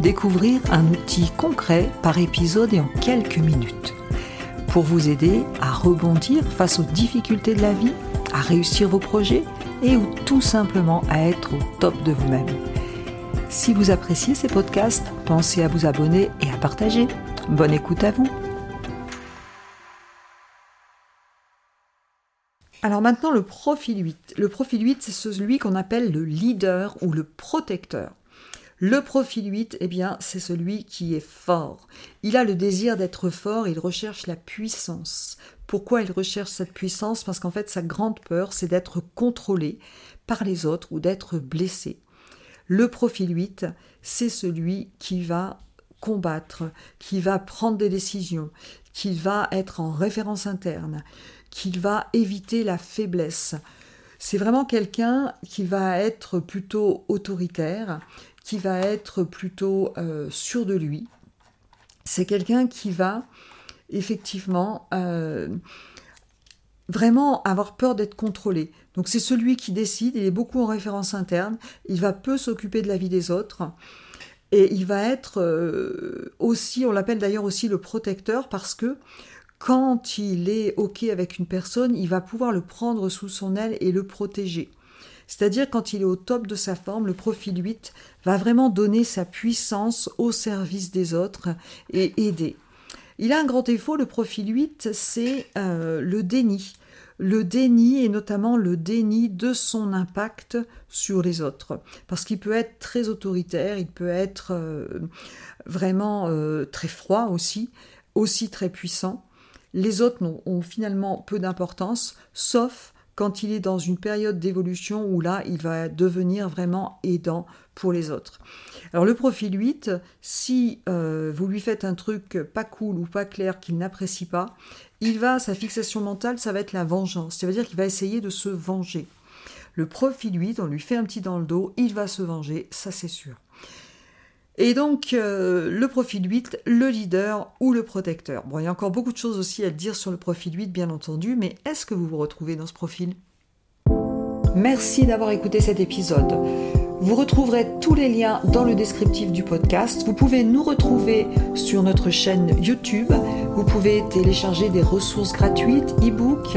découvrir un outil concret par épisode et en quelques minutes. Pour vous aider à rebondir face aux difficultés de la vie, à réussir vos projets et ou tout simplement à être au top de vous-même. Si vous appréciez ces podcasts, pensez à vous abonner et à partager. Bonne écoute à vous. Alors maintenant le profil 8. Le profil 8, c'est celui qu'on appelle le leader ou le protecteur. Le profil 8, eh bien, c'est celui qui est fort. Il a le désir d'être fort, il recherche la puissance. Pourquoi il recherche cette puissance? Parce qu'en fait, sa grande peur, c'est d'être contrôlé par les autres ou d'être blessé. Le profil 8, c'est celui qui va combattre, qui va prendre des décisions, qui va être en référence interne, qui va éviter la faiblesse. C'est vraiment quelqu'un qui va être plutôt autoritaire, qui va être plutôt euh, sûr de lui. C'est quelqu'un qui va effectivement euh, vraiment avoir peur d'être contrôlé. Donc c'est celui qui décide, il est beaucoup en référence interne, il va peu s'occuper de la vie des autres. Et il va être euh, aussi, on l'appelle d'ailleurs aussi le protecteur parce que quand il est OK avec une personne, il va pouvoir le prendre sous son aile et le protéger. C'est-à-dire quand il est au top de sa forme, le profil 8 va vraiment donner sa puissance au service des autres et aider. Il a un grand défaut, le profil 8, c'est euh, le déni. Le déni et notamment le déni de son impact sur les autres. Parce qu'il peut être très autoritaire, il peut être euh, vraiment euh, très froid aussi, aussi très puissant. Les autres ont finalement peu d'importance, sauf quand il est dans une période d'évolution où là, il va devenir vraiment aidant pour les autres. Alors le profil 8, si euh, vous lui faites un truc pas cool ou pas clair qu'il n'apprécie pas, il va, sa fixation mentale, ça va être la vengeance. Ça veut dire qu'il va essayer de se venger. Le profil 8, on lui fait un petit dans le dos, il va se venger, ça c'est sûr. Et donc, euh, le profil 8, le leader ou le protecteur. Bon, il y a encore beaucoup de choses aussi à dire sur le profil 8, bien entendu, mais est-ce que vous vous retrouvez dans ce profil? Merci d'avoir écouté cet épisode. Vous retrouverez tous les liens dans le descriptif du podcast. Vous pouvez nous retrouver sur notre chaîne YouTube. Vous pouvez télécharger des ressources gratuites, e-books.